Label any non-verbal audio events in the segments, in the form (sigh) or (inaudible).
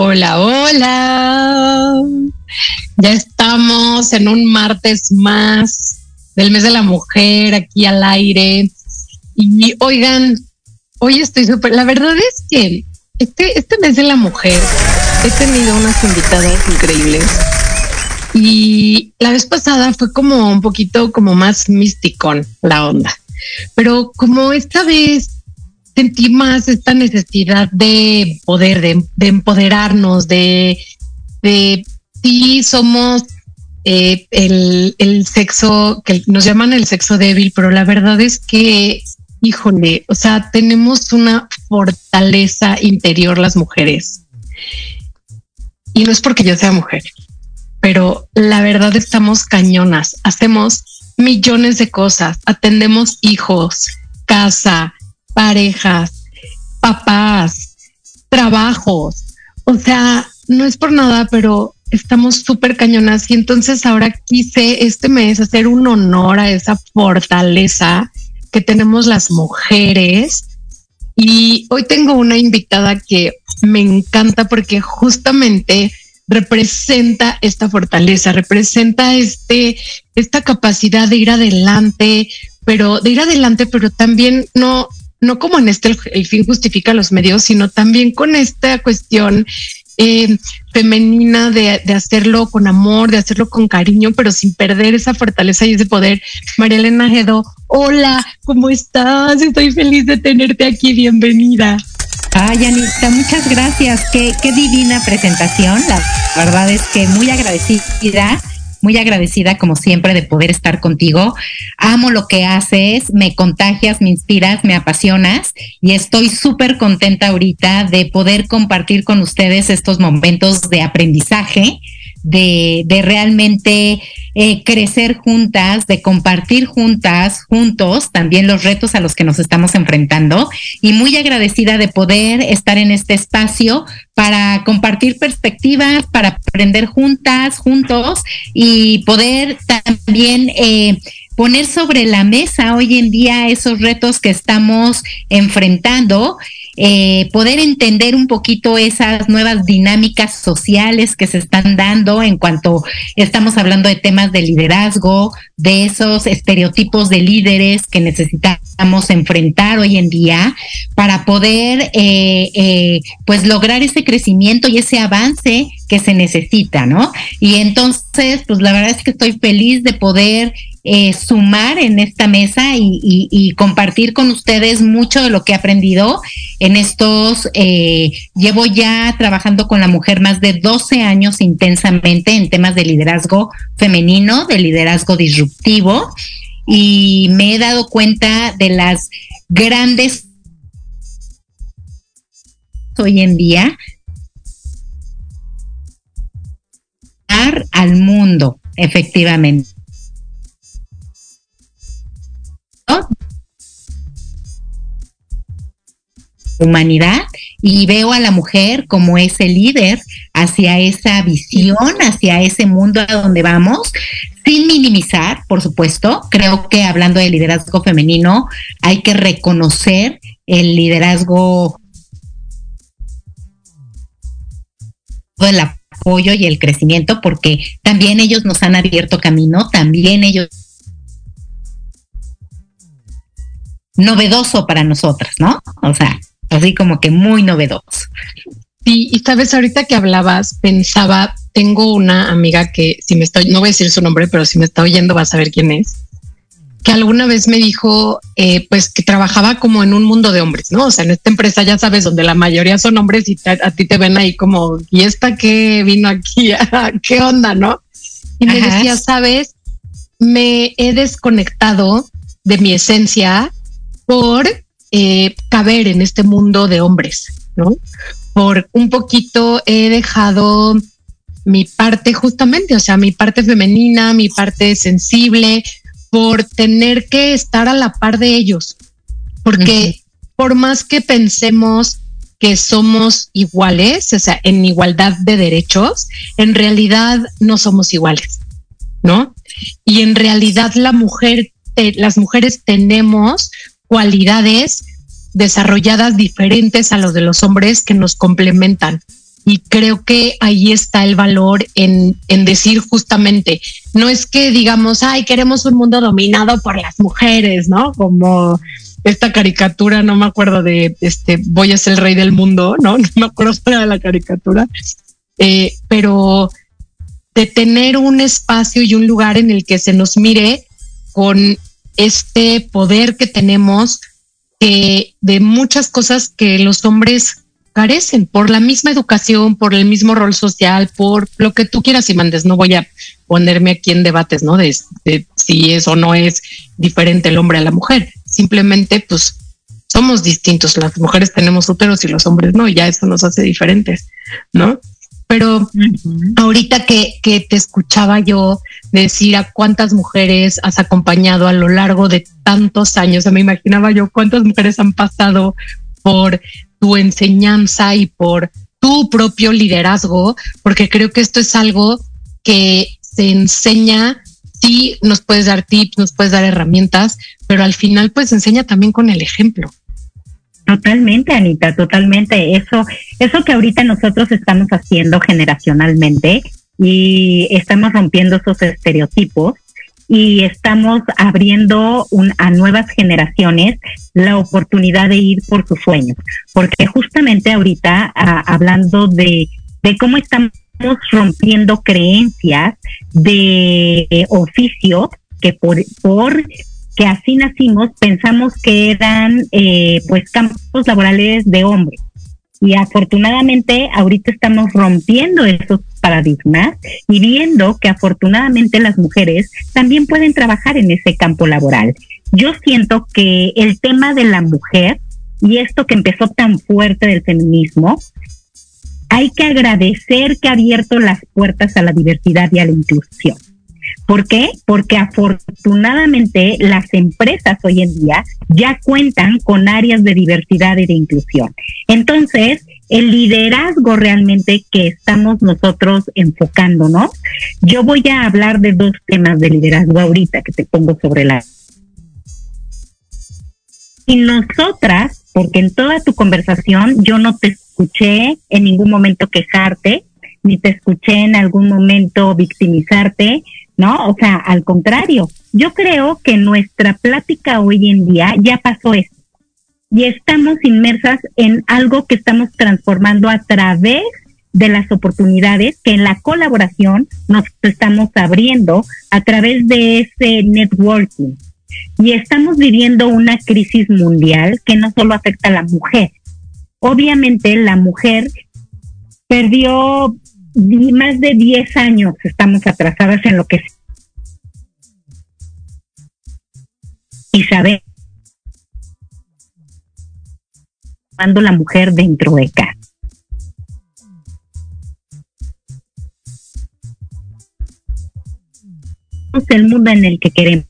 Hola, hola. Ya estamos en un martes más del mes de la mujer aquí al aire. Y oigan, hoy estoy súper. La verdad es que este, este mes de la mujer he tenido unas invitadas increíbles. Y la vez pasada fue como un poquito como más misticón la onda. Pero como esta vez sentí más esta necesidad de poder, de, de empoderarnos, de, de sí somos eh, el, el sexo que nos llaman el sexo débil, pero la verdad es que, híjole, o sea, tenemos una fortaleza interior las mujeres. Y no es porque yo sea mujer, pero la verdad estamos cañonas, hacemos millones de cosas, atendemos hijos, casa, parejas, papás, trabajos. O sea, no es por nada, pero estamos súper cañonas y entonces ahora quise este mes hacer un honor a esa fortaleza que tenemos las mujeres. Y hoy tengo una invitada que me encanta porque justamente representa esta fortaleza, representa este, esta capacidad de ir adelante, pero de ir adelante, pero también no, no como en este el, fin justifica los medios, sino también con esta cuestión eh, femenina de, hacerlo con amor, de hacerlo con cariño, pero sin perder esa fortaleza y ese poder. María Elena Gedo, hola, ¿cómo estás? Estoy feliz de tenerte aquí, bienvenida. Ay, Anita, muchas gracias. Qué, qué divina presentación. La verdad es que muy agradecida muy agradecida como siempre de poder estar contigo. Amo lo que haces, me contagias, me inspiras, me apasionas y estoy súper contenta ahorita de poder compartir con ustedes estos momentos de aprendizaje de, de realmente eh, crecer juntas, de compartir juntas, juntos, también los retos a los que nos estamos enfrentando. Y muy agradecida de poder estar en este espacio para compartir perspectivas, para aprender juntas, juntos y poder también eh, poner sobre la mesa hoy en día esos retos que estamos enfrentando eh, poder entender un poquito esas nuevas dinámicas sociales que se están dando en cuanto estamos hablando de temas de liderazgo, de esos estereotipos de líderes que necesitamos enfrentar hoy en día para poder eh, eh, pues lograr ese crecimiento y ese avance que se necesita, ¿no? Y entonces, pues la verdad es que estoy feliz de poder eh, sumar en esta mesa y, compartir con ustedes mucho de lo que he aprendido en estos, eh, llevo ya trabajando con la mujer más de 12 años intensamente en temas de liderazgo femenino, de liderazgo disruptivo, y me he dado cuenta de las grandes hoy en día al mundo, efectivamente. Humanidad y veo a la mujer como ese líder hacia esa visión, hacia ese mundo a donde vamos, sin minimizar, por supuesto. Creo que hablando de liderazgo femenino, hay que reconocer el liderazgo de la apoyo y el crecimiento, porque también ellos nos han abierto camino, también ellos novedoso para nosotras, ¿no? O sea, así como que muy novedoso. Sí, y sabes, ahorita que hablabas, pensaba, tengo una amiga que si me estoy, no voy a decir su nombre, pero si me está oyendo va a saber quién es, que alguna vez me dijo, eh, pues que trabajaba como en un mundo de hombres, ¿no? O sea, en esta empresa ya sabes, donde la mayoría son hombres y a ti te ven ahí como, ¿y esta qué vino aquí? (laughs) ¿Qué onda, no? Y me decía, sabes, me he desconectado de mi esencia por eh, caber en este mundo de hombres, ¿no? Por un poquito he dejado mi parte justamente, o sea, mi parte femenina, mi parte sensible, por tener que estar a la par de ellos. Porque por más que pensemos que somos iguales, o sea, en igualdad de derechos, en realidad no somos iguales, ¿no? Y en realidad la mujer, las mujeres tenemos cualidades desarrolladas diferentes a los de los hombres que nos complementan. Y creo que ahí está el valor en, en decir justamente, no es que digamos, ay, queremos un mundo dominado por las mujeres, ¿no? Como esta caricatura, no me acuerdo de este, voy a ser el rey del mundo, ¿no? (laughs) No me acuerdo de la caricatura, eh, pero de tener un espacio y un lugar en el que se nos mire con este poder que tenemos eh, de muchas cosas que los hombres carecen por la misma educación, por el mismo rol social, por lo que tú quieras y mandes. No voy a ponerme aquí en debates, ¿no? De, si es o no es diferente el hombre a la mujer. Simplemente, pues, somos distintos. Las mujeres tenemos úteros y los hombres no, y ya eso nos hace diferentes, ¿no? Pero ahorita que, que te escuchaba yo decir a cuántas mujeres has acompañado a lo largo de tantos años, me imaginaba yo cuántas mujeres han pasado por tu enseñanza y por tu propio liderazgo, porque creo que esto es algo que se enseña, sí nos puedes dar tips, nos puedes dar herramientas, pero al final pues enseña también con el ejemplo. Totalmente, Anita, totalmente. Eso, eso que ahorita nosotros estamos haciendo generacionalmente y estamos rompiendo esos estereotipos y estamos abriendo a nuevas generaciones la oportunidad de ir por sus sueños. Porque justamente ahorita, hablando de, de cómo estamos rompiendo creencias de oficios que por, por que así nacimos, pensamos que eran eh, pues campos laborales de hombres. Y afortunadamente ahorita estamos rompiendo esos paradigmas y viendo que afortunadamente las mujeres también pueden trabajar en ese campo laboral. Yo siento que el tema de la mujer y esto que empezó tan fuerte del feminismo, hay que agradecer que ha abierto las puertas a la diversidad y a la inclusión. ¿Por qué? Porque afortunadamente las empresas hoy en día ya cuentan con áreas de diversidad y de inclusión. Entonces, el liderazgo realmente que estamos nosotros enfocándonos, yo voy a hablar de dos temas de liderazgo ahorita que te pongo sobre la... Y nosotras, porque en toda tu conversación yo no te escuché en ningún momento quejarte, ni te escuché en algún momento victimizarte, ¿no? O sea, al contrario, yo creo que nuestra plática hoy en día ya pasó eso. Y estamos inmersas en algo que estamos transformando a través de las oportunidades que en la colaboración nos estamos abriendo a través de ese networking. Y estamos viviendo una crisis mundial que no solo afecta a la mujer. Obviamente la mujer perdió más de 10 años estamos atrasadas en lo que es y saber cuando la mujer dentro de casa. el mundo en el que queremos.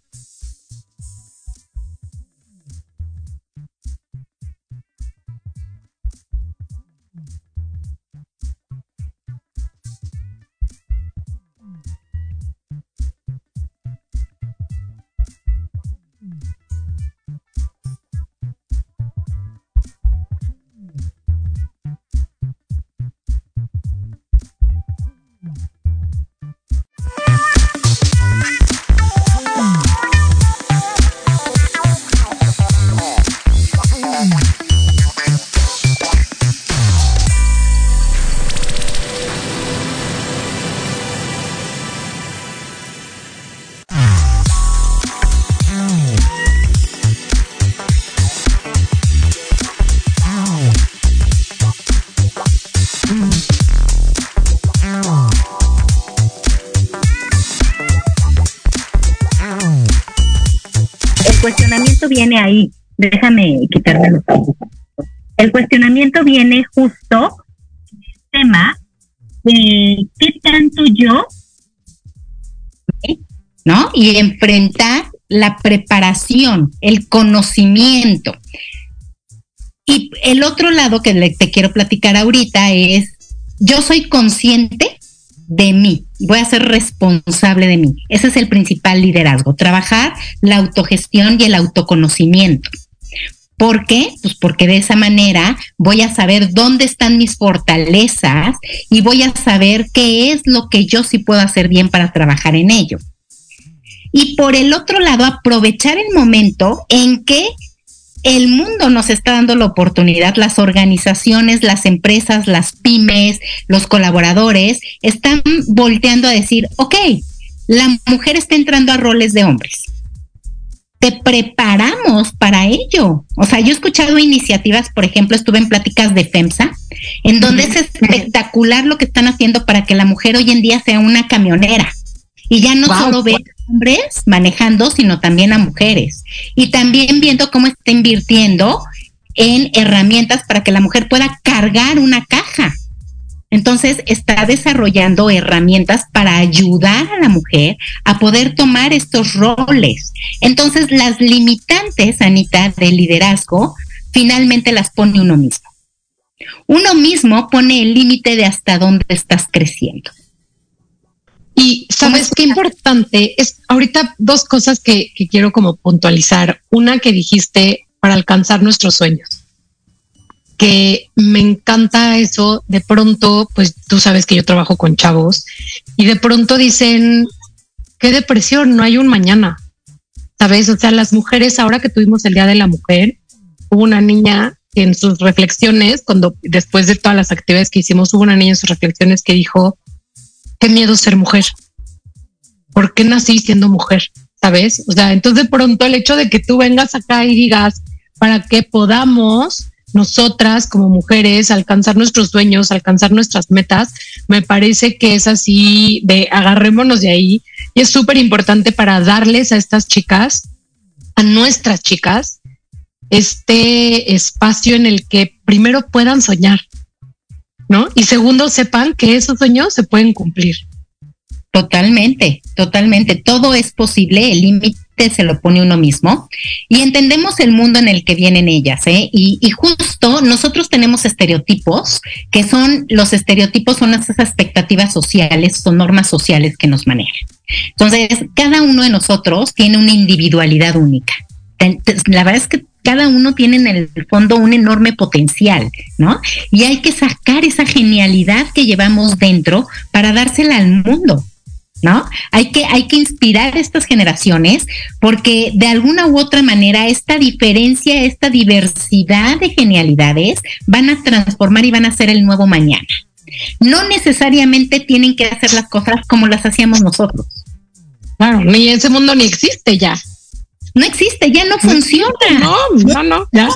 Déjame quitarme los El cuestionamiento viene justo en el tema de qué tanto yo, ¿no? Y enfrentar la preparación, el conocimiento. Y el otro lado que te quiero platicar ahorita es, yo soy consciente de mí, voy a ser responsable de mí. Ese es el principal liderazgo, trabajar la autogestión y el autoconocimiento. ¿Por qué? Pues porque de esa manera voy a saber dónde están mis fortalezas y voy a saber qué es lo que yo sí puedo hacer bien para trabajar en ello. Y por el otro lado, aprovechar el momento en que el mundo nos está dando la oportunidad, las organizaciones, las empresas, las pymes, los colaboradores están volteando a decir, ok, la mujer está entrando a roles de hombres. Te preparamos para ello. O sea, yo he escuchado iniciativas, por ejemplo, estuve en pláticas de FEMSA, en donde es espectacular lo que están haciendo para que la mujer hoy en día sea una camionera y ya no solo ve a hombres manejando, sino también a mujeres. Y también viendo cómo está invirtiendo en herramientas para que la mujer pueda cargar una caja. Entonces está desarrollando herramientas para ayudar a la mujer a poder tomar estos roles. Entonces las limitantes, Anita, del liderazgo, finalmente las pone uno mismo. Uno mismo pone el límite de hasta dónde estás creciendo. Y sabes qué importante es ahorita dos cosas que, quiero como puntualizar. Una que dijiste para alcanzar nuestros sueños que me encanta eso. De pronto, pues tú sabes que yo trabajo con chavos y de pronto dicen, qué depresión, no hay un mañana. ¿Sabes? O sea, las mujeres, ahora que tuvimos el Día de la Mujer, hubo una niña en sus reflexiones, cuando después de todas las actividades que hicimos, hubo una niña en sus reflexiones que dijo, qué miedo ser mujer. ¿Por qué nací siendo mujer? ¿Sabes? O sea, entonces de pronto el hecho de que tú vengas acá y digas, para que podamos nosotras como mujeres alcanzar nuestros sueños, alcanzar nuestras metas, me parece que es así de agarrémonos de ahí y es súper importante para darles a estas chicas, a nuestras chicas, este espacio en el que primero puedan soñar, ¿no? Y segundo, sepan que esos sueños se pueden cumplir. Totalmente, totalmente. Todo es posible, el límite se lo pone uno mismo y entendemos el mundo en el que vienen ellas, ¿eh? Y, y, justo nosotros tenemos estereotipos, que son, los estereotipos son esas expectativas sociales, son normas sociales que nos manejan. Entonces, cada uno de nosotros tiene una individualidad única. La verdad es que cada uno tiene en el fondo un enorme potencial, ¿no? Y hay que sacar esa genialidad que llevamos dentro para dársela al mundo. ¿No? Hay que, hay que inspirar a estas generaciones porque de alguna u otra manera esta diferencia, esta diversidad de genialidades van a transformar y van a ser el nuevo mañana. No necesariamente tienen que hacer las cosas como las hacíamos nosotros. Claro, ni ese mundo ni existe ya no existe, ya no funciona. No, no, no, ya.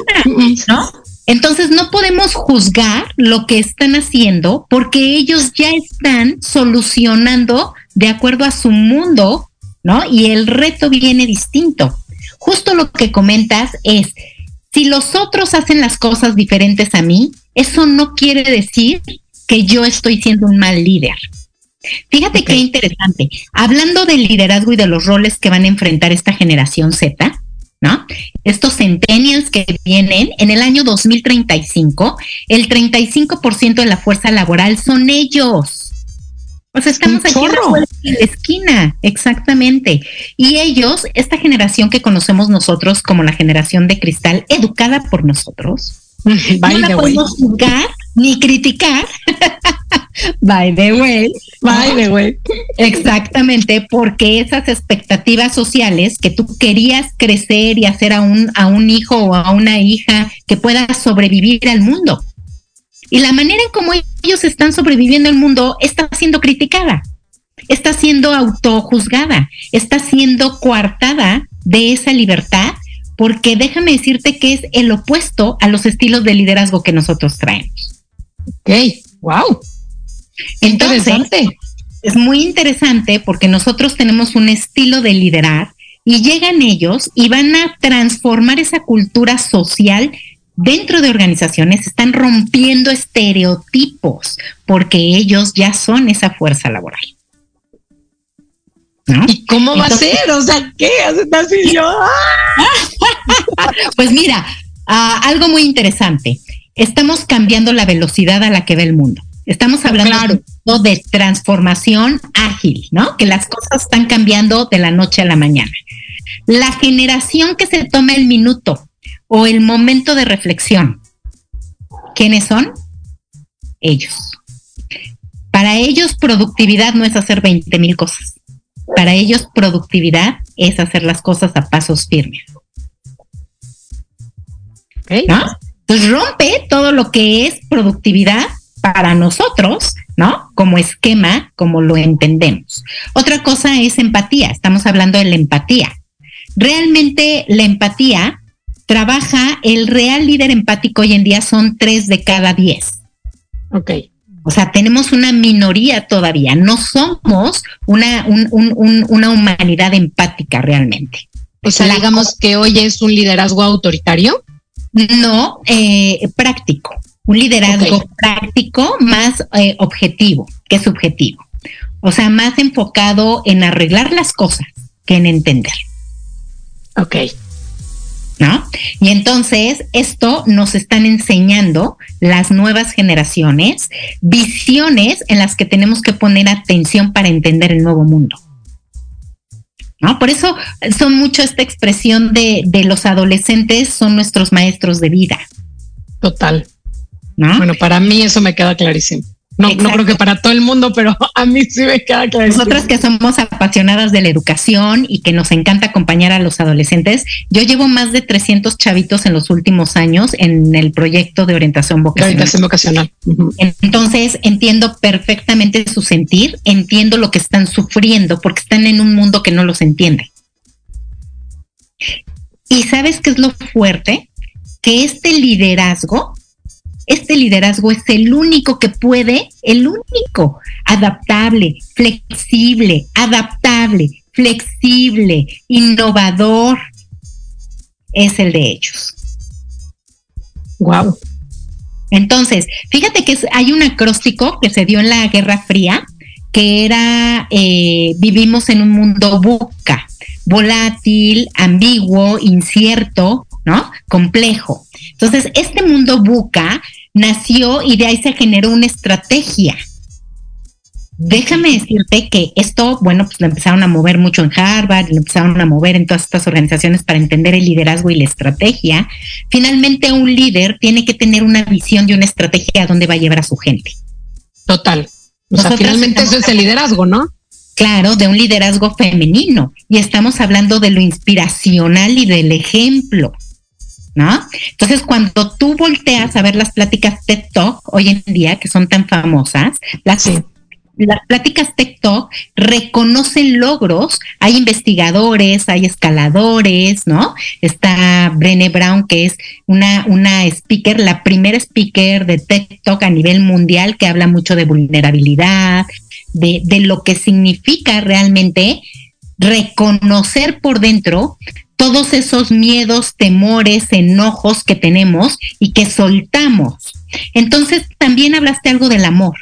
¿no? Entonces no podemos juzgar lo que están haciendo porque ellos ya están solucionando de acuerdo a su mundo, ¿no? Y el reto viene distinto. Justo lo que comentas es, si los otros hacen las cosas diferentes a mí, eso no quiere decir que yo estoy siendo un mal líder. Fíjate qué interesante. Hablando del liderazgo y de los roles que van a enfrentar esta generación Z, ¿no? Estos centennials que vienen en el año 2035, el 35% de la fuerza laboral son ellos. O sea, estamos aquí en la esquina, exactamente. Y ellos, esta generación que conocemos nosotros como la generación de cristal, educada por nosotros, (laughs) no la podemos juzgar ni criticar. (laughs) By the way. By the way. Exactamente, porque esas expectativas sociales que tú querías crecer y hacer a un, a un hijo o a una hija que pueda sobrevivir al mundo. Y la manera en cómo ellos están sobreviviendo al mundo está siendo criticada, está siendo autojuzgada, está siendo coartada de esa libertad, porque déjame decirte que es el opuesto a los estilos de liderazgo que nosotros traemos. Ok, wow. Entonces, es muy interesante porque nosotros tenemos un estilo de liderar Y llegan ellos y van a transformar esa cultura social dentro de organizaciones, están rompiendo estereotipos porque ellos ya son esa fuerza laboral. ¿No? ¿Y cómo va a ser? O sea, ¿qué? Así yo. (laughs) pues mira, uh, algo muy interesante. Estamos cambiando la velocidad a la que ve el mundo. Estamos hablando de transformación ágil, ¿no? Que las cosas están cambiando de la noche a la mañana. La generación que se toma el minuto o el momento de reflexión, ¿quiénes son? Ellos. Para ellos productividad no es hacer 20 mil cosas. Para ellos productividad es hacer las cosas a pasos firmes. ¿No? Entonces rompe todo lo que es productividad para nosotros, ¿no? Como esquema, como lo entendemos. Otra cosa es empatía. Estamos hablando de la empatía. Realmente la empatía trabaja, el real líder empático hoy en día son tres de cada diez. Ok. O sea, tenemos una minoría todavía, no somos una, una humanidad empática realmente. O sea, digamos que hoy es un liderazgo autoritario. No, eh, práctico un liderazgo práctico más eh, objetivo que subjetivo. O sea, más enfocado en arreglar las cosas que en entender. Ok. ¿No? Y entonces esto nos están enseñando las nuevas generaciones, visiones en las que tenemos que poner atención para entender el nuevo mundo. ¿No? Por eso son mucho esta expresión de, de los adolescentes son nuestros maestros de vida. Total. Bueno, para mí eso me queda clarísimo. No, no, creo que para todo el mundo, pero (laughs) a mí sí me queda clarísimo. Nosotras que somos apasionadas de la educación y que nos encanta acompañar a los adolescentes, yo llevo más de 300 chavitos en los últimos años en el proyecto de orientación vocacional. Orientación vocacional. Entonces entiendo perfectamente su sentir, entiendo lo que están sufriendo porque están en un mundo que no los entiende. Y sabes qué es lo fuerte? Que este liderazgo este liderazgo es el único que puede, el único, adaptable, flexible, adaptable, flexible, innovador, es el de ellos. Wow. Entonces, fíjate que hay un acróstico que se dio en la Guerra Fría, que era eh, vivimos en un mundo buca, volátil, ambiguo, incierto, ¿no? Complejo. Entonces, este mundo buca nació y de ahí se generó una estrategia. Déjame decirte que esto, bueno, pues lo empezaron a mover mucho en Harvard, lo empezaron a mover en todas estas organizaciones para entender el liderazgo y la estrategia. Finalmente, un líder tiene que tener una visión de una estrategia a dónde va a llevar a su gente. Total. O sea, finalmente eso es el liderazgo, ¿no? Claro, de un liderazgo femenino. Y estamos hablando de lo inspiracional y del ejemplo. ¿No? Entonces, cuando tú volteas a ver las pláticas TED Talk hoy en día, que son tan famosas, las, las pláticas Talk reconocen logros. Hay investigadores, hay escaladores, ¿no? Está Brené Brown, que es una, una speaker, la primera speaker de Talk a nivel mundial, que habla mucho de vulnerabilidad, de, de lo que significa realmente reconocer por dentro todos esos miedos, temores, enojos que tenemos y que soltamos. Entonces, también hablaste algo del amor,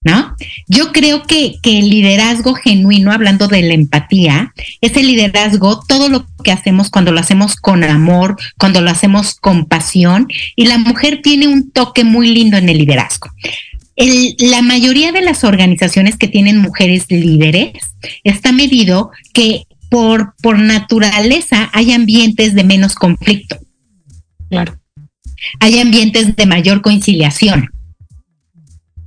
¿no? Yo creo que, que, el liderazgo genuino, hablando de la empatía, es el liderazgo, todo lo que hacemos cuando lo hacemos con amor, cuando lo hacemos con pasión, y la mujer tiene un toque muy lindo en el liderazgo. La mayoría de las organizaciones que tienen mujeres líderes está medido que por, por naturaleza hay ambientes de menos conflicto. Claro. Hay ambientes de mayor conciliación.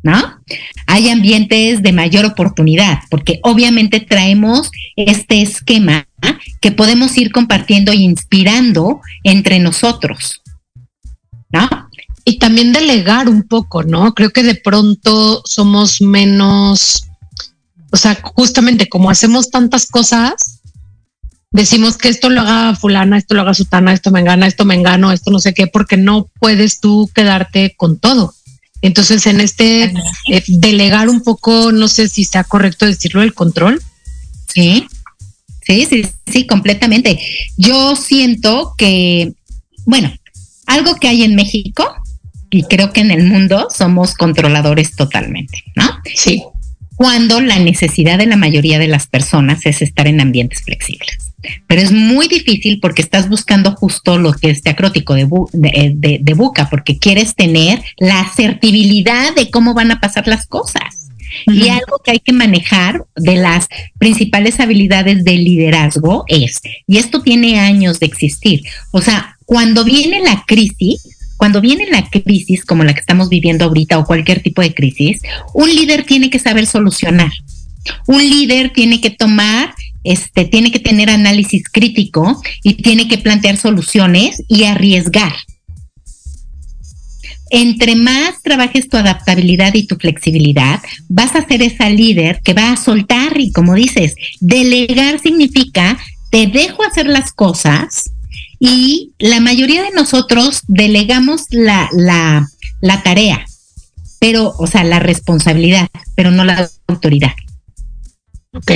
¿No? Hay ambientes de mayor oportunidad, porque obviamente traemos este esquema que podemos ir compartiendo e inspirando entre nosotros. ¿No? Y también delegar un poco, ¿no? Creo que de pronto somos menos, o sea, justamente como hacemos tantas cosas, decimos que esto lo haga fulana, esto lo haga sutana, esto me engana, esto me engano, esto no sé qué, porque no puedes tú quedarte con todo. Entonces, en este eh, delegar un poco, no sé si sea correcto decirlo, el control. Sí, Sí, sí, sí, completamente. Yo siento que, bueno, algo que hay en México y creo que en el mundo somos controladores totalmente, ¿no? Sí. Cuando la necesidad de la mayoría de las personas es estar en ambientes flexibles. Pero es muy difícil porque estás buscando justo lo que es diacrótico de, bu- de, eh, de- de buca, porque quieres tener la asertibilidad de cómo van a pasar las cosas. Y algo que hay que manejar de las principales habilidades del liderazgo es, y esto tiene años de existir, o sea, cuando viene la crisis, cuando viene la crisis como la que estamos viviendo ahorita o cualquier tipo de crisis, un líder tiene que saber solucionar. Un líder tiene que tomar, este, tiene que tener análisis crítico y tiene que plantear soluciones y arriesgar. Entre más trabajes tu adaptabilidad y tu flexibilidad, vas a ser esa líder que va a soltar y como dices, delegar significa te dejo hacer las cosas y la mayoría de nosotros delegamos la, la, tarea, pero, o sea, la responsabilidad, pero no la autoridad.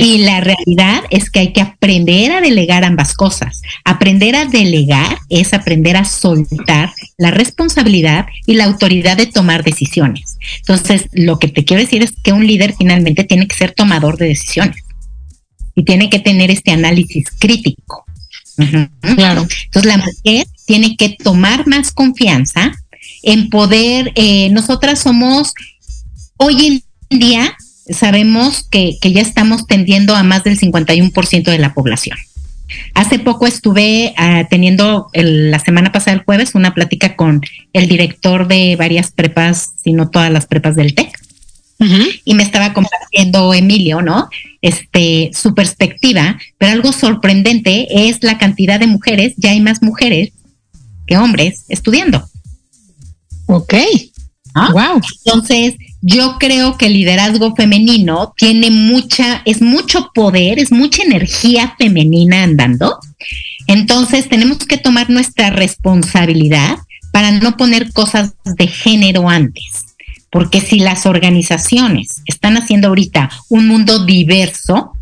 Y la realidad es que hay que aprender a delegar ambas cosas. Aprender a delegar es aprender a soltar la responsabilidad y la autoridad de tomar decisiones. Entonces, lo que te quiero decir es que un líder finalmente tiene que ser tomador de decisiones y tiene que tener este análisis crítico. Claro. Entonces la mujer tiene que tomar más confianza en poder, eh, nosotras somos, hoy en día sabemos que, que ya estamos tendiendo a más del 51% de la población. Hace poco estuve ah, teniendo el- la semana pasada, el jueves, una plática con el director de varias prepas, si no todas las prepas del TEC y me estaba compartiendo Emilio, ¿no? Este, su perspectiva, pero algo sorprendente es la cantidad de mujeres, ya hay más mujeres que hombres estudiando, Ok. ¿no? Wow. Entonces, yo creo que el liderazgo femenino tiene mucha, es mucho poder, es mucha energía femenina andando. Entonces, tenemos que tomar nuestra responsabilidad para no poner cosas de género antes. Porque si las organizaciones están haciendo ahorita un mundo diverso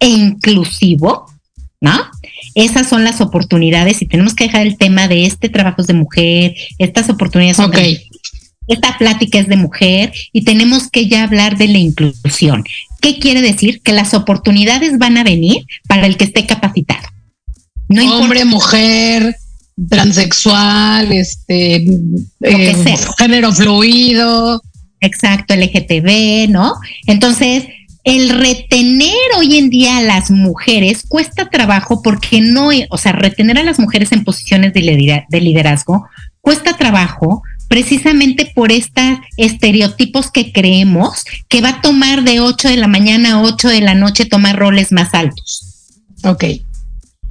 e inclusivo, ¿no? Esas son las oportunidades y tenemos que dejar el tema de este trabajo es de mujer, estas oportunidades son. Esta plática es de mujer y tenemos que ya hablar de la inclusión. ¿Qué quiere decir? Que las oportunidades van a venir para el que esté capacitado. No Hombre, importa. mujer, transexual, este, eh, género fluido. Exacto, LGTB, ¿no? Entonces, el retener hoy en día a las mujeres cuesta trabajo porque no, o sea, retener a las mujeres en posiciones de liderazgo cuesta trabajo precisamente por estos estereotipos que creemos que va a tomar de 8 de la mañana a 8 de la noche tomar roles más altos. Ok.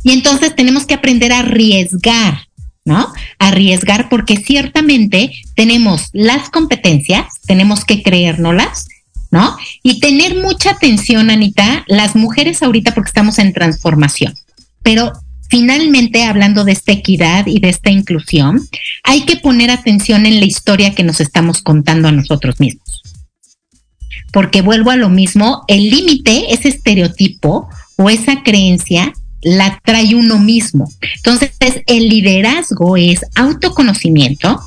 Y entonces tenemos que aprender a arriesgar, ¿no? Arriesgar porque ciertamente tenemos las competencias, tenemos que creérnoslas, ¿no? Y tener mucha atención, Anita, las mujeres ahorita porque estamos en transformación, pero finalmente hablando de esta equidad y de esta inclusión, hay que poner atención en la historia que nos estamos contando a nosotros mismos. Porque vuelvo a lo mismo, el límite, ese estereotipo o esa creencia la trae uno mismo. Entonces, el liderazgo es autoconocimiento,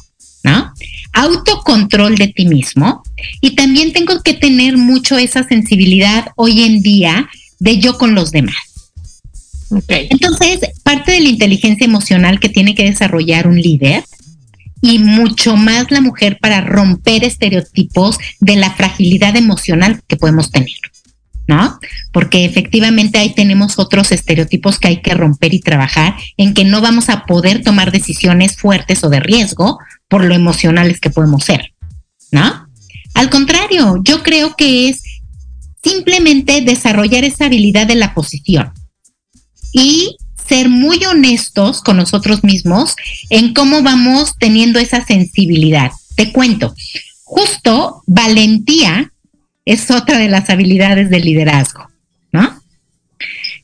¿no? Autocontrol de ti mismo y también tengo que tener mucho esa sensibilidad hoy en día de yo con los demás. Entonces, parte de la inteligencia emocional que tiene que desarrollar un líder y mucho más la mujer para romper estereotipos de la fragilidad emocional que podemos tener, ¿no? Porque efectivamente ahí tenemos otros estereotipos que hay que romper y trabajar en que no vamos a poder tomar decisiones fuertes o de riesgo por lo emocionales que podemos ser, ¿no? Al contrario, yo creo que es simplemente desarrollar esa habilidad de la posición y ser muy honestos con nosotros mismos en cómo vamos teniendo esa sensibilidad. Te cuento, justo valentía es otra de las habilidades del liderazgo, ¿no?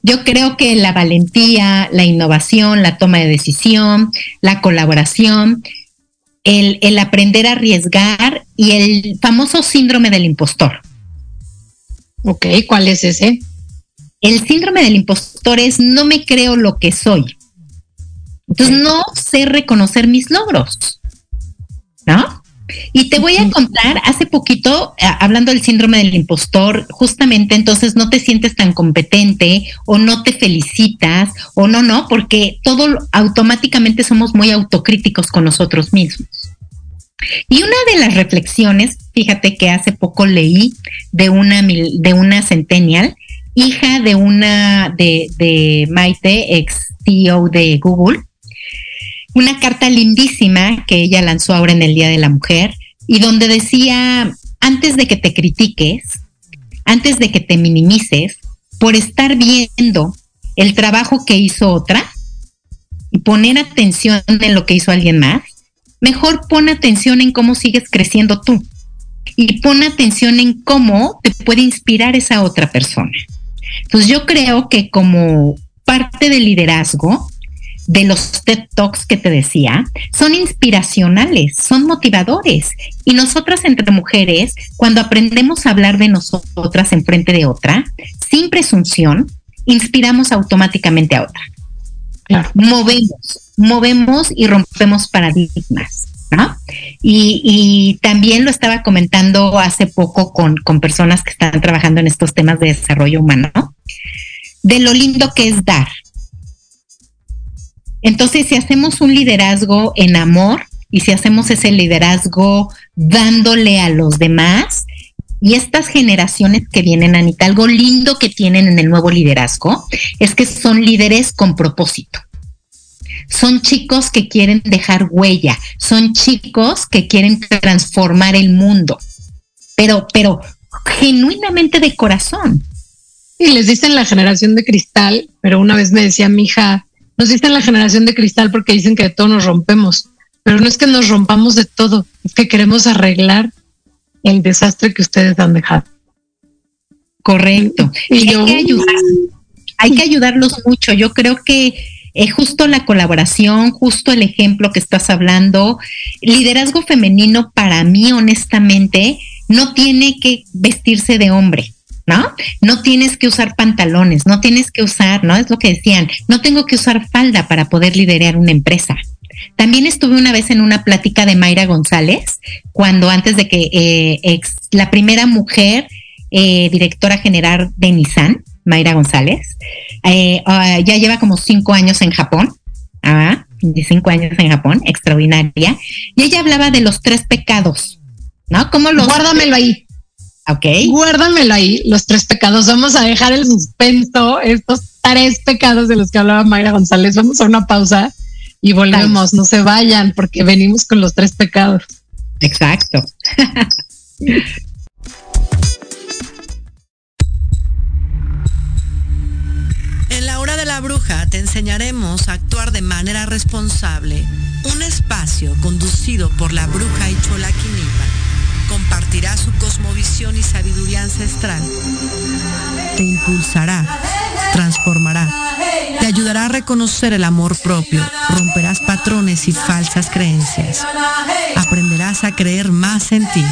Yo creo que la valentía, la innovación, la toma de decisión, la colaboración, el, el aprender a arriesgar y el famoso síndrome del impostor. Ok. ¿Cuál es ese? El síndrome del impostor es no me creo lo que soy. Entonces no sé reconocer mis logros. ¿No? Y te voy a contar, hace poquito, hablando del síndrome del impostor, justamente entonces no te sientes tan competente o no te felicitas o no, no, porque todo automáticamente somos muy autocríticos con nosotros mismos. Y una de las reflexiones, fíjate que hace poco leí de una, de una centennial, hija de una de, de Maite, ex CEO de Google, una carta lindísima que ella lanzó ahora en el Día de la Mujer y donde decía, antes de que te critiques, antes de que te minimices, por estar viendo el trabajo que hizo otra y poner atención en lo que hizo alguien más, mejor pon atención en cómo sigues creciendo tú y pon atención en cómo te puede inspirar esa otra persona. Entonces yo creo que como parte del liderazgo, de los TED Talks que te decía, son inspiracionales, son motivadores. Y nosotras entre mujeres, cuando aprendemos a hablar de nosotras en frente de otra, sin presunción, inspiramos automáticamente a otra. Movemos, movemos y rompemos paradigmas. Y, también lo estaba comentando hace poco con, con personas que están trabajando en estos temas de desarrollo humano, de lo lindo que es dar, entonces, si hacemos un liderazgo en amor y si hacemos ese liderazgo dándole a los demás, y estas generaciones que vienen, Anita, algo lindo que tienen en el nuevo liderazgo es que son líderes con propósito. Son chicos que quieren dejar huella, son chicos que quieren transformar el mundo, pero, pero genuinamente de corazón. Y les dicen la generación de cristal, pero una vez me decía mi hija, nos dicen la generación de cristal porque dicen que de todo nos rompemos, pero no es que nos rompamos de todo, es que queremos arreglar el desastre que ustedes han dejado. Correcto. Y, hay, que ayudar, hay que ayudarlos mucho. Yo creo que es justo la colaboración, justo el ejemplo que estás hablando. Liderazgo femenino para mí, honestamente, no tiene que vestirse de hombre. ¿no? No tienes que usar pantalones, no tienes que usar, ¿no? Es lo que decían, no tengo que usar falda para poder liderar una empresa. También estuve una vez en una plática de Mayra González, cuando antes de que eh, la primera mujer eh, directora general de Nissan, Mayra González, eh, ah, ya lleva como cinco años en Japón, ah, cinco años en Japón, extraordinaria, y ella hablaba de los tres pecados, ¿no? ¿Cómo los... Guárdamelo ahí. Ok. Guárdamelo ahí, los tres pecados. Vamos a dejar el suspenso, estos tres pecados de los que hablaba Mayra González. Vamos a una pausa y volvemos. No se vayan porque venimos con los tres pecados. Exacto. (laughs) la bruja te enseñaremos a actuar de manera responsable. Un espacio conducido por la bruja y Chola compartirá su cosmovisión y sabiduría ancestral. Te impulsará, transformará, te ayudará a reconocer el amor propio, romperás patrones y falsas creencias, aprenderás a creer más en ti.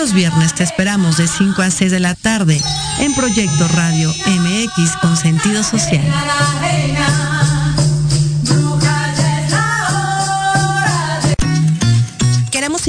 Los viernes te esperamos de 5 a 6 de la tarde en Proyecto Radio MX con sentido social.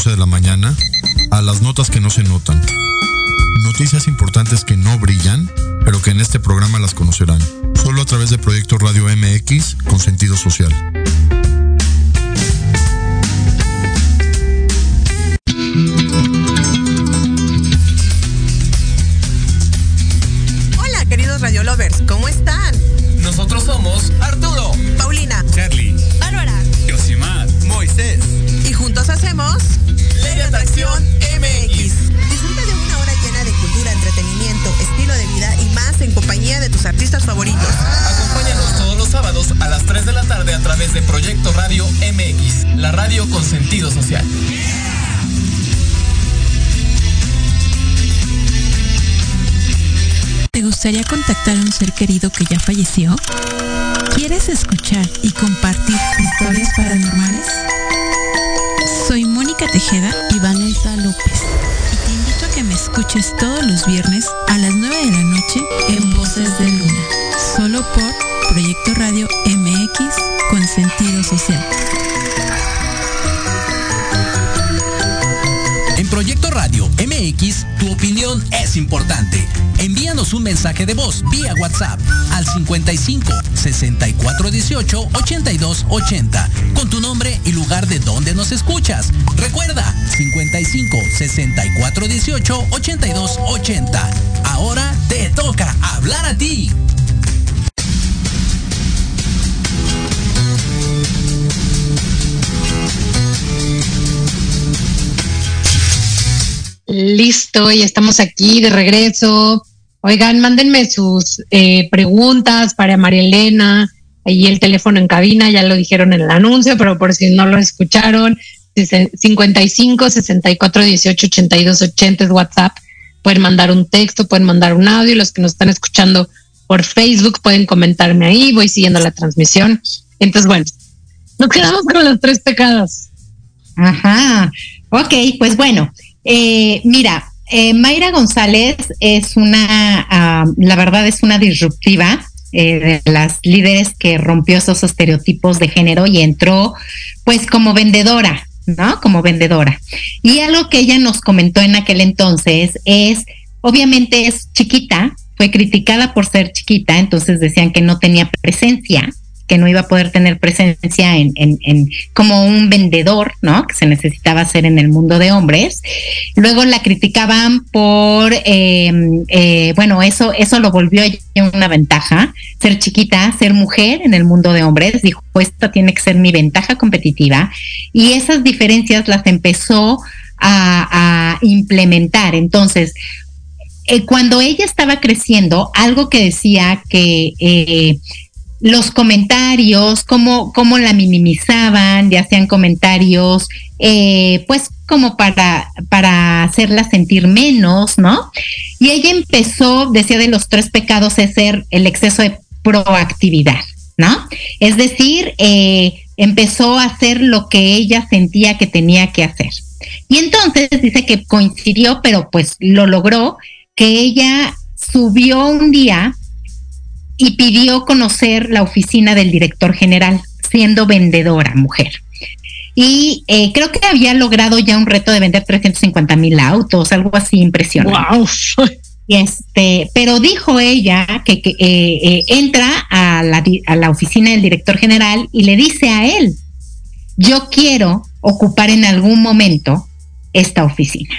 11 de la mañana a las notas que no se notan. Noticias importantes que no brillan, pero que en este programa las conocerán. Solo a través de Proyecto Radio MX con sentido social. Hola, queridos Radio Lovers, ¿cómo están? Nosotros somos Arturo, artistas favoritos. Acompáñanos todos los sábados a las 3 de la tarde a través de Proyecto Radio MX, la radio con sentido social. ¿Te gustaría contactar a un ser querido que ya falleció? ¿Quieres escuchar y compartir historias paranormales? Soy Mónica Tejeda y Vanessa López que me escuches todos los viernes a las 9 de la noche en Voces de Luna, solo por Proyecto Radio MX con sentido social. En Proyecto Radio MX, tu opinión es importante. Envíanos un mensaje de voz vía WhatsApp al 55 64 18 82 80 con tu nombre y lugar de donde nos escuchas. Recuerda 55 64 18 82 80. Ahora te toca hablar a ti. Listo, y estamos aquí de regreso. Oigan, mándenme sus eh, preguntas para María Elena. Ahí el teléfono en cabina, ya lo dijeron en el anuncio, pero por si no lo escucharon, 55 64 18 82 80 es WhatsApp. Pueden mandar un texto, pueden mandar un audio. Los que nos están escuchando por Facebook pueden comentarme ahí. Voy siguiendo la transmisión. Entonces, bueno, nos quedamos con los tres pecados. Ajá. Ok, pues bueno, eh, mira, eh, Mayra González es una, ah, la verdad es una disruptiva eh, de las líderes que rompió esos estereotipos de género y entró pues como vendedora, ¿no? Como vendedora. Y algo que ella nos comentó en aquel entonces es, obviamente es chiquita, fue criticada por ser chiquita, entonces decían que no tenía presencia, que no iba a poder tener presencia en, como un vendedor, ¿no? Que se necesitaba hacer en el mundo de hombres. Luego la criticaban por, eh, eh, bueno, eso, eso lo volvió una ventaja, ser chiquita, ser mujer en el mundo de hombres. Dijo, esta tiene que ser mi ventaja competitiva. Y esas diferencias las empezó a, a implementar. Entonces, eh, cuando ella estaba creciendo, algo que decía que eh, los comentarios, cómo, cómo la minimizaban, ya hacían comentarios, eh, pues como para, para hacerla sentir menos, ¿no? Y ella empezó, decía de los tres pecados, es ser el exceso de proactividad, ¿no? Es decir, eh, empezó a hacer lo que ella sentía que tenía que hacer. Y entonces dice que coincidió, pero pues lo logró, que ella subió un día y pidió conocer la oficina del director general, siendo vendedora, mujer. Y eh, creo que había logrado ya un reto de vender 350 mil autos, algo así impresionante. Wow. Y este, pero dijo ella que, que eh, eh, entra a la, a la oficina del director general y le dice a él, yo quiero ocupar en algún momento esta oficina.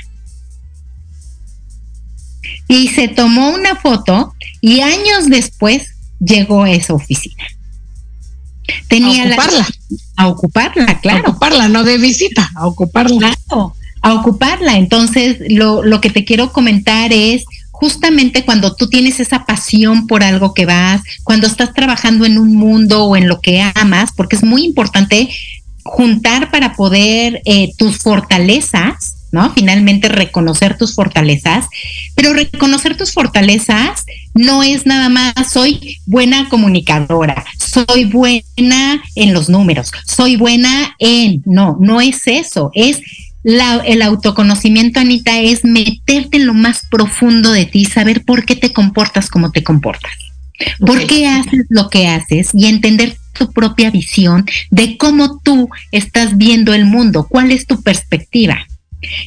Y se tomó una foto y años después llegó a esa oficina. Tenía a ocuparla. La, a ocuparla, claro. A ocuparla, no de visita, a ocuparla. Claro, a ocuparla. Entonces, lo, lo que te quiero comentar es justamente cuando tú tienes esa pasión por algo que vas, cuando estás trabajando en un mundo o en lo que amas, porque es muy importante juntar para poder eh, tus fortalezas, ¿no? Finalmente reconocer tus fortalezas, pero reconocer tus fortalezas no es nada más soy buena comunicadora, soy buena en los números, soy buena en, no, no es eso, es el autoconocimiento, Anita, es meterte en lo más profundo de ti, saber por qué te comportas como te comportas, por qué haces lo que haces y entender tu propia visión de cómo tú estás viendo el mundo, cuál es tu perspectiva.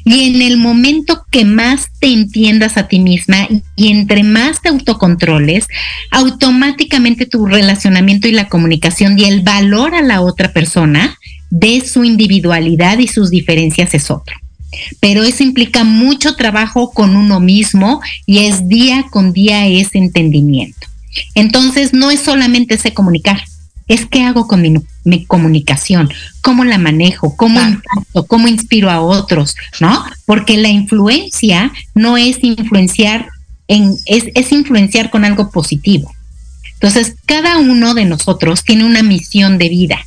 Y en el momento que más te entiendas a ti misma y entre más te autocontroles, automáticamente tu relacionamiento y la comunicación y el valor a la otra persona de su individualidad y sus diferencias es otro. Pero eso implica mucho trabajo con uno mismo y es día con día ese entendimiento. Entonces no es solamente ese comunicar, es qué hago con mi, comunicación, cómo la manejo, cómo impacto, cómo inspiro a otros, ¿no? Porque la influencia no es influenciar en, es, es influenciar con algo positivo. Entonces, cada uno de nosotros tiene una misión de vida.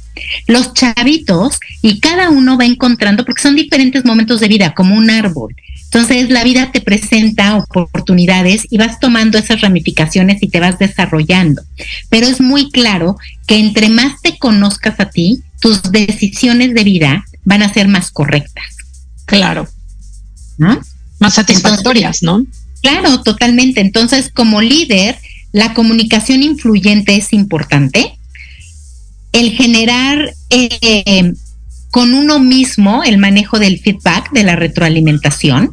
Los chavitos y cada uno va encontrando, porque son diferentes momentos de vida, como un árbol. Entonces la vida te presenta oportunidades y vas tomando esas ramificaciones y te vas desarrollando. Pero es muy claro que entre más te conozcas a ti, tus decisiones de vida van a ser más correctas. Claro. ¿No? Más satisfactorias, ¿no? Claro, totalmente. Entonces, como líder, la comunicación influyente es importante. El generar eh, con uno mismo el manejo del feedback, de la retroalimentación,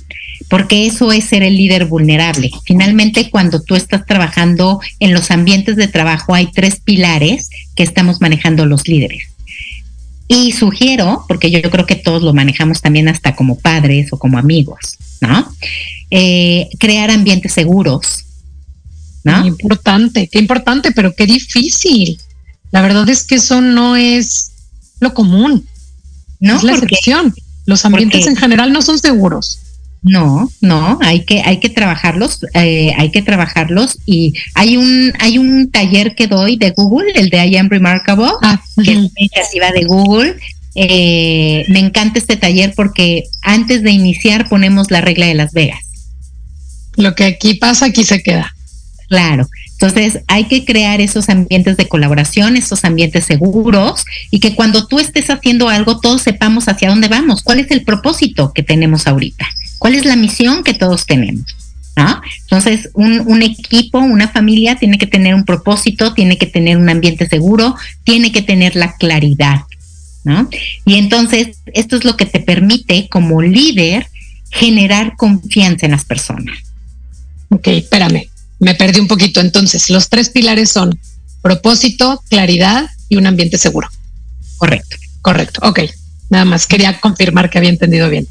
porque eso es ser el líder vulnerable. Finalmente, cuando tú estás trabajando en los ambientes de trabajo, hay tres pilares que estamos manejando los líderes. Y sugiero, porque yo, creo que todos lo manejamos también hasta como padres o como amigos, ¿no? Eh, crear ambientes seguros, ¿no? Qué importante, qué importante, pero qué difícil. La verdad es que eso no es lo común. No, es la excepción. Los ambientes en general no son seguros. No, no, hay que, hay que trabajarlos, eh, hay que trabajarlos y hay un, hay un taller que doy de Google, el de I Am Remarkable, ah, que es una iniciativa de Google. Eh, me encanta este taller porque antes de iniciar ponemos la regla de Las Vegas. Lo que aquí pasa, aquí se queda. Claro. Entonces hay que crear esos ambientes de colaboración, esos ambientes seguros y que cuando tú estés haciendo algo todos sepamos hacia dónde vamos, cuál es el propósito que tenemos ahorita, cuál es la misión que todos tenemos. Entonces, un, un, equipo, una familia tiene que tener un propósito, tiene que tener un ambiente seguro, tiene que tener la claridad, ¿no? Y entonces, esto es lo que te permite como líder generar confianza en las personas. Ok, espérame me perdí un poquito. Entonces, los tres pilares son propósito, claridad y un ambiente seguro. Correcto. Correcto. Ok. Nada más quería confirmar que había entendido bien.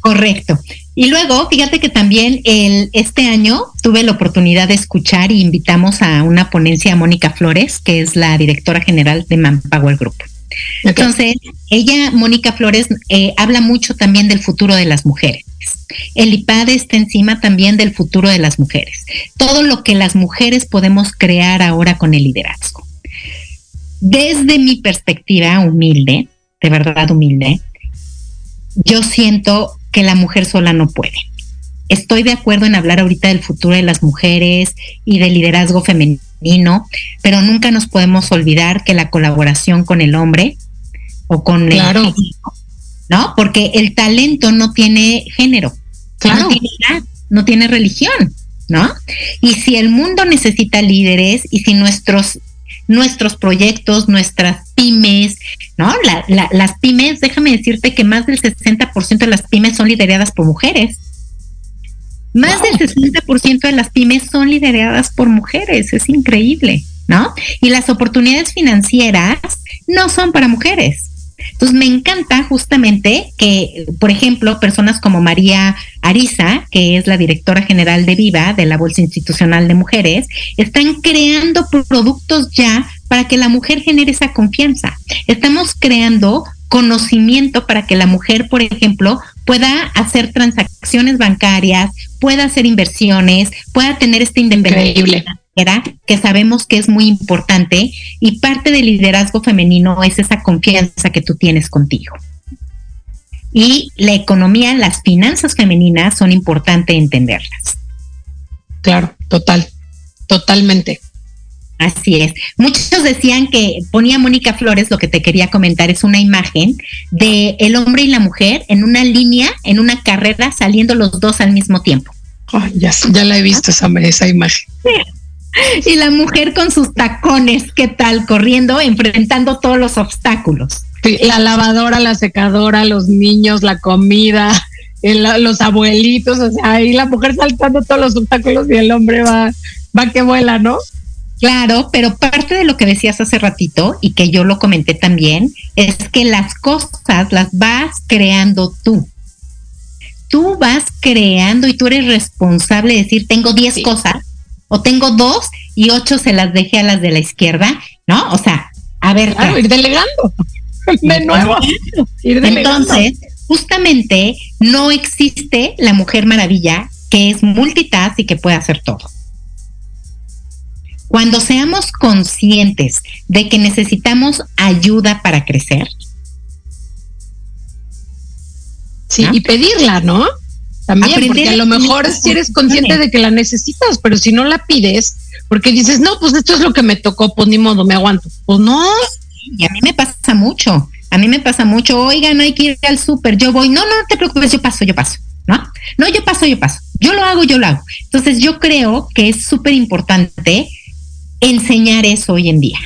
Correcto. Y luego, fíjate que también el, este año tuve la oportunidad de escuchar y invitamos a una ponencia a Mónica Flores, que es la directora general de Manpower Group. Entonces, ella, Mónica Flores, eh, habla mucho también del futuro de las mujeres. El IPAD está encima también del futuro de las mujeres. Todo lo que las mujeres podemos crear ahora con el liderazgo. Desde mi perspectiva humilde, de verdad humilde, yo siento que la mujer sola no puede. Estoy de acuerdo en hablar ahorita del futuro de las mujeres y del liderazgo femenino, pero nunca nos podemos olvidar que la colaboración con el hombre o con claro. el ¿no? Porque el talento no tiene género, no tiene edad, no tiene religión, ¿no? Y si el mundo necesita líderes y si nuestros nuestros proyectos, nuestras pymes, ¿no? las pymes, déjame decirte que más del 60% de las pymes son lideradas por mujeres. Más del 60% de las pymes son lideradas por mujeres, es increíble, ¿no? Y las oportunidades financieras no son para mujeres. Entonces me encanta justamente que, por ejemplo, personas como María Ariza, que es la directora general de Viva, de la Bolsa Institucional de Mujeres, están creando productos ya para que la mujer genere esa confianza. Estamos creando conocimiento para que la mujer, por ejemplo, pueda hacer transacciones bancarias, pueda hacer inversiones, pueda tener esta independencia que sabemos que es muy importante y parte del liderazgo femenino es esa confianza que tú tienes contigo. Y la economía, las finanzas femeninas son importantes entenderlas. Claro, total, totalmente. Así es. Muchos decían que ponía Mónica Flores, lo que te quería comentar es una imagen de el hombre y la mujer en una línea, en una carrera, saliendo los dos al mismo tiempo. ya, ya la he visto esa, esa imagen. (laughs) Y la mujer con sus tacones, ¿qué tal? Corriendo, enfrentando todos los obstáculos. la lavadora, la secadora, los niños, la comida, (laughs) los abuelitos, o sea, ahí la mujer saltando todos los obstáculos y el hombre va, va que vuela, ¿no? Claro, pero parte de lo que decías hace ratito y que yo lo comenté también es que las cosas las vas creando tú. Tú vas creando y tú eres responsable de decir, tengo 10 cosas o tengo dos y ocho se las dejé a las de la izquierda, ¿no? O sea, a ver. Claro, ir delegando. De nuevo. Ir delegando. Entonces, justamente no existe la mujer maravilla que es multitask y que puede hacer todo. Cuando seamos conscientes de que necesitamos ayuda para crecer. Sí, y pedirla, ¿no? También, porque a lo mejor si eres consciente de que la necesitas, pero si no la pides, porque dices, no, pues esto es lo que me tocó, pues ni modo, me aguanto. Pues no. Y a mí me pasa mucho, a mí me pasa mucho, oigan, hay que ir al súper, yo voy, no, no te preocupes, yo paso, yo paso, ¿no? No, yo paso, yo paso, yo lo hago, yo lo hago. Entonces yo creo que es súper importante enseñar eso hoy en día.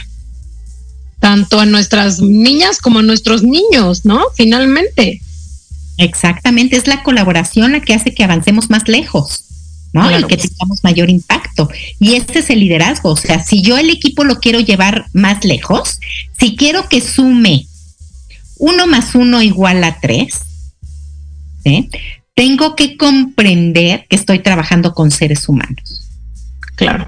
Tanto a nuestras niñas como a nuestros niños, ¿no? Finalmente. Exactamente, es la colaboración la que hace que avancemos más lejos. ¿no? Y que tengamos mayor impacto. Y este es el liderazgo. O sea, si yo el equipo lo quiero llevar más lejos, si quiero que sume uno más uno igual a tres, tengo que comprender que estoy trabajando con seres humanos. Claro.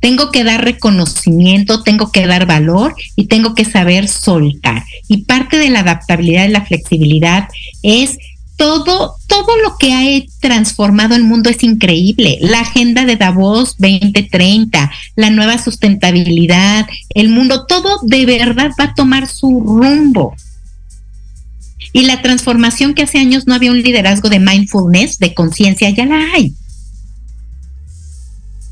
Tengo que dar reconocimiento, tengo que dar valor y tengo que saber soltar. Y parte de la adaptabilidad y la flexibilidad es todo, todo lo que ha transformado el mundo es increíble. La agenda de Davos 2030, la nueva sustentabilidad, el mundo, todo de verdad va a tomar su rumbo. Y la transformación que hace años no había un liderazgo de mindfulness, de conciencia, ya la hay.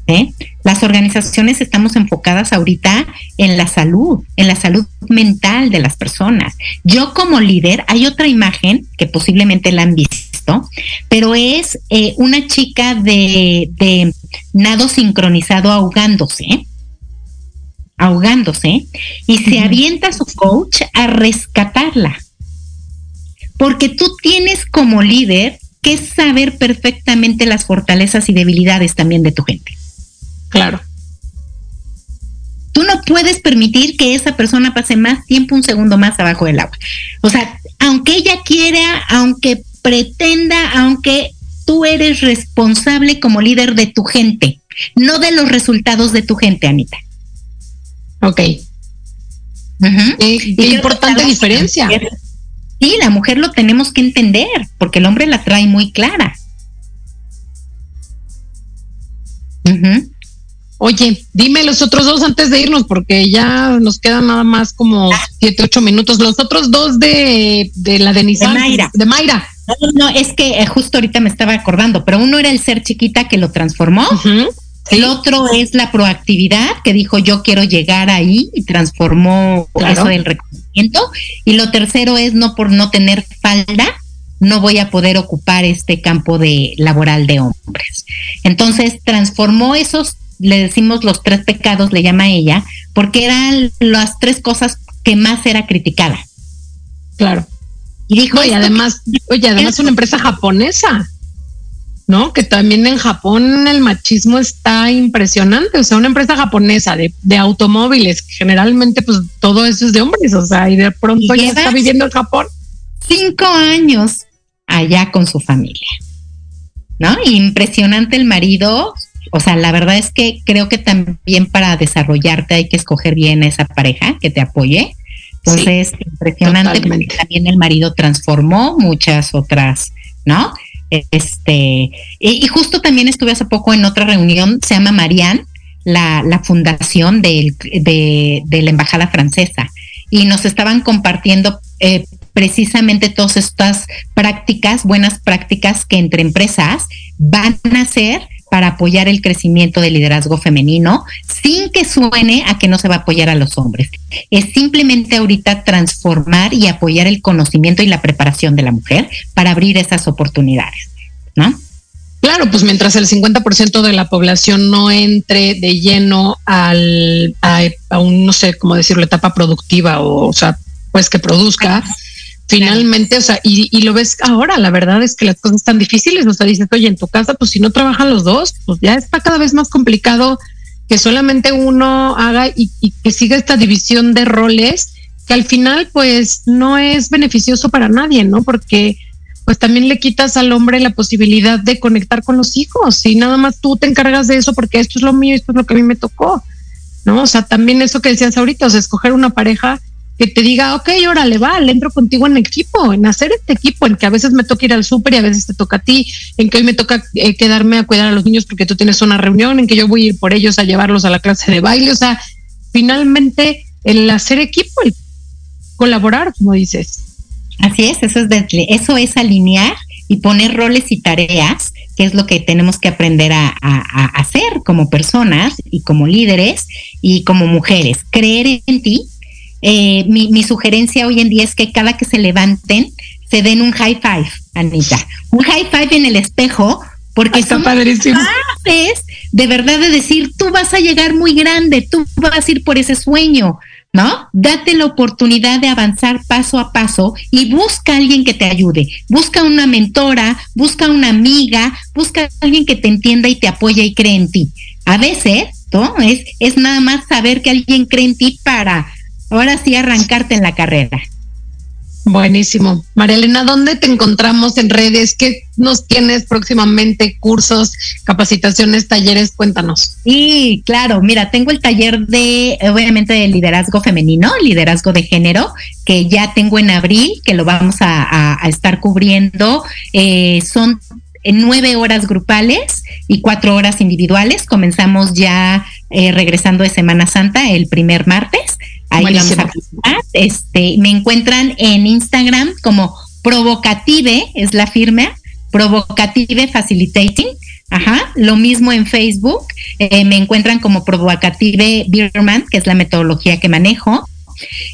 ¿eh? Las organizaciones estamos enfocadas ahorita en la salud, en la salud mental de las personas. Yo como líder, hay otra imagen que posiblemente la han visto, pero es eh, una chica de, nado sincronizado ahogándose ahogándose y se avienta a su coach a rescatarla. Porque tú tienes como líder que saber perfectamente las fortalezas y debilidades también de tu gente. Claro. Tú no puedes permitir que esa persona pase más tiempo, un segundo más abajo del agua. O sea, aunque ella quiera, aunque pretenda, aunque tú eres responsable como líder de tu gente, no de los resultados de tu gente, Anita. Ok. qué importante diferencia. sí, la mujer lo tenemos que entender, porque el hombre la trae muy clara. Oye, dime los otros dos antes de irnos, porque ya nos quedan nada más como siete, ocho minutos. Los otros dos de, de la de Nissan. De Mayra. De Mayra. No, no, es que eh, justo ahorita me estaba acordando, pero uno era el ser chiquita que lo transformó. El otro es la proactividad que dijo yo quiero llegar ahí y transformó eso del reconocimiento. Y lo tercero es no por no tener falda, no voy a poder ocupar este campo de laboral de hombres. Entonces transformó esos le decimos los tres pecados, le llama ella, porque eran las tres cosas que más era criticada. Claro. Y dijo, y además, oye, además es una empresa japonesa, ¿no? Que también en Japón el machismo está impresionante, o sea, una empresa japonesa de, de automóviles, generalmente pues todo eso es de hombres, o sea, y de pronto ya está viviendo en Japón. Cinco años allá con su familia, ¿no? Impresionante el marido, o sea, la verdad es que creo que también para desarrollarte hay que escoger bien esa pareja que te apoye. Entonces, impresionante porque también el marido transformó muchas otras, ¿no? Este, y, justo también estuve hace poco en otra reunión, se llama Marianne, la, la fundación de, de, la embajada francesa, y nos estaban compartiendo eh, precisamente todas estas prácticas, buenas prácticas que entre empresas van a hacer para apoyar el crecimiento del liderazgo femenino sin que suene a que no se va a apoyar a los hombres. Es simplemente ahorita transformar y apoyar el conocimiento y la preparación de la mujer para abrir esas oportunidades, ¿no? Claro, pues mientras el 50% de la población no entre de lleno al, a, un, no sé cómo decirlo, etapa productiva o, o sea, pues que produzca, finalmente, o sea, y, y, lo ves ahora, la verdad es que las cosas están difíciles, o sea, dices, oye, en tu casa, pues si no trabajan los dos, pues ya está cada vez más complicado que solamente uno haga y, y que siga esta división de roles, que al final, pues no es beneficioso para nadie, ¿no? Porque pues también le quitas al hombre la posibilidad de conectar con los hijos y nada más tú te encargas de eso porque esto es lo mío, esto es lo que a mí me tocó, ¿no? O sea, también eso que decías ahorita, o sea, escoger una pareja que te diga, ok, órale, va, le entro contigo en equipo, en hacer este equipo, en que a veces me toca ir al súper y a veces te toca a ti, en que hoy me toca eh, quedarme a cuidar a los niños porque tú tienes una reunión, en que yo voy a ir por ellos a llevarlos a la clase de baile, o sea, finalmente el hacer equipo, el colaborar, como dices. Así es, eso es, de, eso es alinear y poner roles y tareas, que es lo que tenemos que aprender a, hacer como personas y como líderes y como mujeres. Creer en ti. Eh, mi, mi, sugerencia hoy en día es que cada que se levanten, se den un high five, Anita. Un high five en el espejo, porque Está son padrísimo. capaces de verdad de decir, tú vas a llegar muy grande, tú vas a ir por ese sueño. ¿no? Date la oportunidad de avanzar paso a paso y busca a alguien que te ayude. Busca una mentora, busca una amiga, busca a alguien que te entienda y te apoye y cree en ti. A veces, ¿no? Es, es nada más saber que alguien cree en ti para ahora sí arrancarte en la carrera. Buenísimo. María Elena, ¿dónde te encontramos en redes? ¿Qué nos tienes próximamente? ¿Cursos, capacitaciones, talleres? Cuéntanos. Y claro, mira, tengo el taller de, obviamente, de liderazgo femenino, liderazgo de género, que ya tengo en abril, que lo vamos a, a, a estar cubriendo. Eh, son nueve horas grupales y cuatro horas individuales. Comenzamos ya eh, regresando de Semana Santa el primer martes. Ahí Buenísimo. vamos a este, me encuentran en Instagram como Provocative, es la firma, Provocative Facilitating. Ajá, lo mismo en Facebook, eh, me encuentran como Provocative Birman, que es la metodología que manejo.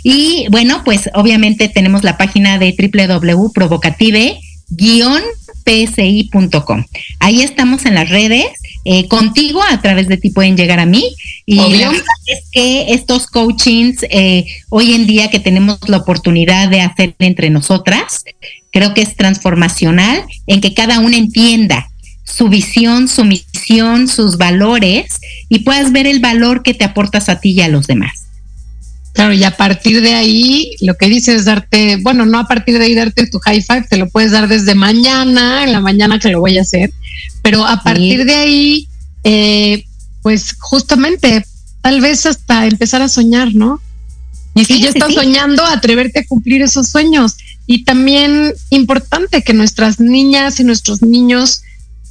Y bueno, pues obviamente tenemos la página de www.provocative-psi.com. Ahí estamos en las redes. Eh, contigo a través de ti pueden llegar a mí y Obvio. la verdad es que estos coachings eh, hoy en día que tenemos la oportunidad de hacer entre nosotras creo que es transformacional en que cada una entienda su visión, su misión, sus valores y puedas ver el valor que te aportas a ti y a los demás. Claro, y a partir de ahí, lo que dices es darte, bueno, no a partir de ahí darte tu high five, te lo puedes dar desde mañana, en la mañana que lo voy a hacer, pero a partir sí. de ahí, eh, pues justamente, tal vez hasta empezar a soñar, ¿no? Y si sí, ya estás sí. soñando, atreverte a cumplir esos sueños. Y también importante que nuestras niñas y nuestros niños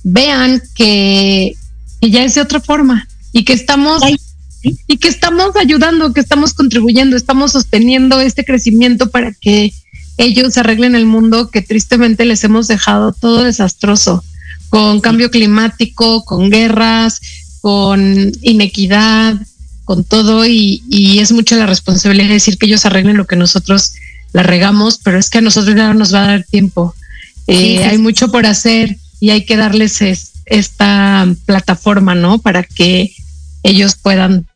vean que, que ya es de otra forma y que estamos... Ay y que estamos ayudando, que estamos contribuyendo, estamos sosteniendo este crecimiento para que ellos arreglen el mundo que tristemente les hemos dejado todo desastroso, con cambio climático, con guerras, con inequidad, con todo, y, y es mucha la responsabilidad de decir que ellos arreglen lo que nosotros la regamos, pero es que a nosotros ya no nos va a dar tiempo. Eh, sí, sí. Hay mucho por hacer y hay que darles es, esta plataforma, ¿no? Para que ellos puedan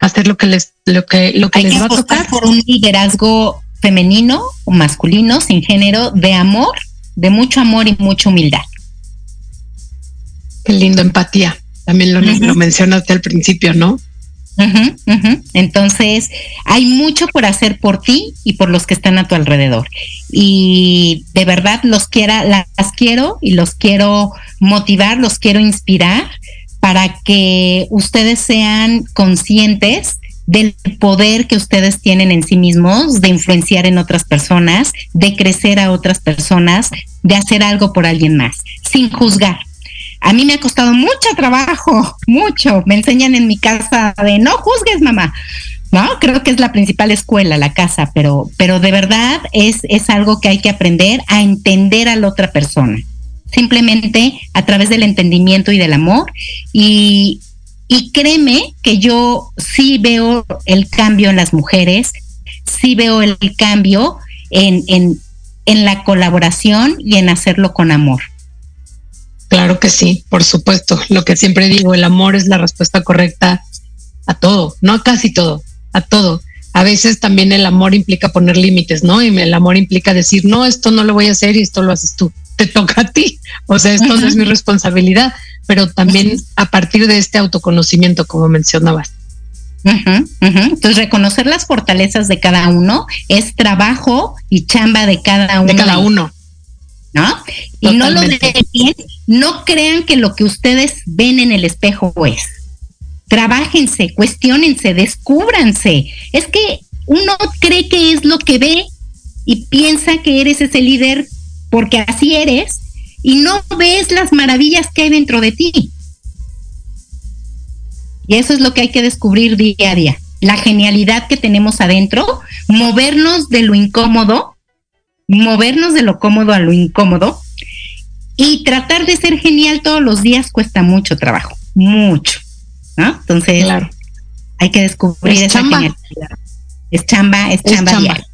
hacer lo que les lo que lo que Hay les que va a tocar por un liderazgo femenino o masculino sin género de amor, de mucho amor y mucha humildad. Qué lindo empatía. También lo, uh -huh. lo mencionaste al principio, ¿no? Uh -huh, uh -huh. Entonces, hay mucho por hacer por ti y por los que están a tu alrededor. Y de verdad los quiera, las quiero y los quiero motivar, los quiero inspirar para que ustedes sean conscientes del poder que ustedes tienen en sí mismos, de influenciar en otras personas, de crecer a otras personas, de hacer algo por alguien más, sin juzgar. A mí me ha costado mucho trabajo, mucho. Me enseñan en mi casa de no juzgues, mamá. ¿no? Creo que es la principal escuela, la casa, pero, pero de verdad es, es algo que hay que aprender a entender a la otra persona. simplemente a través del entendimiento y del amor. Y, y créeme que yo sí veo el cambio en las mujeres, sí veo el cambio en, en, en la colaboración y en hacerlo con amor. Claro que sí, por supuesto. Lo que siempre digo, el amor es la respuesta correcta a todo, no a casi todo, a todo. A veces también el amor implica poner límites, ¿no? Y el amor implica decir, no, esto no lo voy a hacer y esto lo haces tú. Te toca a ti. O sea, esto no es mi responsabilidad, pero también a partir de este autoconocimiento, como mencionabas. Entonces, reconocer las fortalezas de cada uno es trabajo y chamba de cada uno. De cada uno. ¿No? Y no lo dejen, no crean que lo que ustedes ven en el espejo es. Trabájense, cuestionense, descúbranse. Es que uno cree que es lo que ve y piensa que eres ese líder porque así eres y no ves las maravillas que hay dentro de ti. Y eso es lo que hay que descubrir día a día. La genialidad que tenemos adentro, movernos de lo incómodo, movernos de lo cómodo a lo incómodo y tratar de ser genial todos los días cuesta mucho trabajo, mucho. ¿no? Entonces, hay que descubrir es esa chamba. genialidad. Es chamba, es chamba, es chamba, diaria.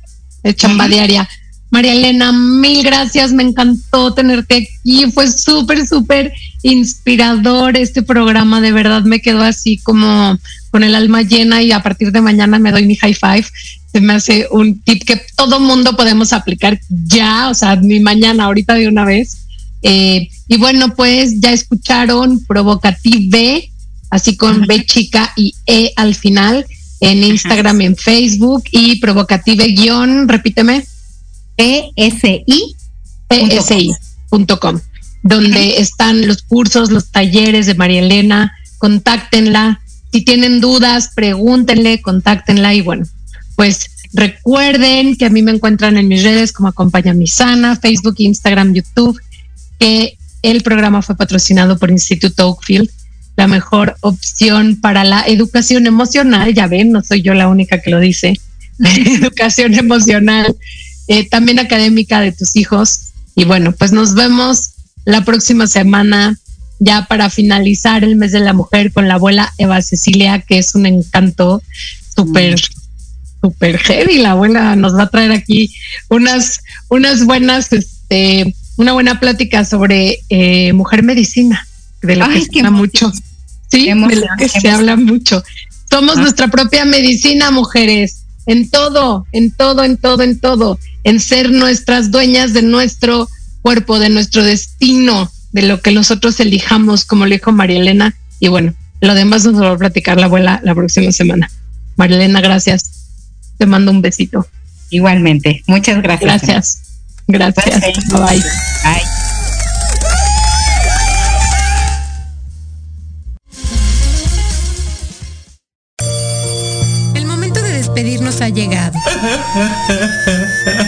es chamba diaria. María Elena, mil gracias, me encantó tenerte aquí, fue súper, súper inspirador este programa, de verdad me quedó así como con el alma llena y a partir de mañana me doy mi high five, se me hace un tip que todo mundo podemos aplicar ya, o sea, ni mañana, ahorita de una vez. Eh, y bueno, pues ya escucharon Provocative, así con B chica y E al final, en Instagram, en Facebook y Provocative guion, repíteme. PSI. PSI.com, donde están los cursos, los talleres de María Elena. Contáctenla. Si tienen dudas, pregúntenle, contáctenla. Y bueno, pues recuerden que a mí me encuentran en mis redes como Acompaña Mi Sana, Facebook, Instagram, YouTube, que el programa fue patrocinado por Instituto Oakfield, la mejor opción para la educación emocional. Ya ven, no soy yo la única que lo dice. (laughs) educación emocional eh, también académica de tus hijos. Y bueno, pues nos vemos la próxima semana ya para finalizar el mes de la mujer con la abuela Eva Cecilia, que es un encanto súper, súper heavy. La abuela nos va a traer aquí unas, unas buenas, este, una buena plática sobre eh, mujer medicina, de lo Ay, que se habla mucho. Sí, de lo que se habla mucho. Somos Ah. nuestra propia medicina, mujeres, en todo, en todo, en todo, en todo, en ser nuestras dueñas de nuestro cuerpo, de nuestro destino, de lo que nosotros elijamos, como le dijo María Elena. Y bueno, lo demás nos lo va a platicar la abuela la próxima semana. María Elena, gracias. Te mando un besito. Igualmente. Muchas gracias. Gracias. Gracias. Gracias. Bye. Bye. El momento de despedirnos ha llegado. (laughs)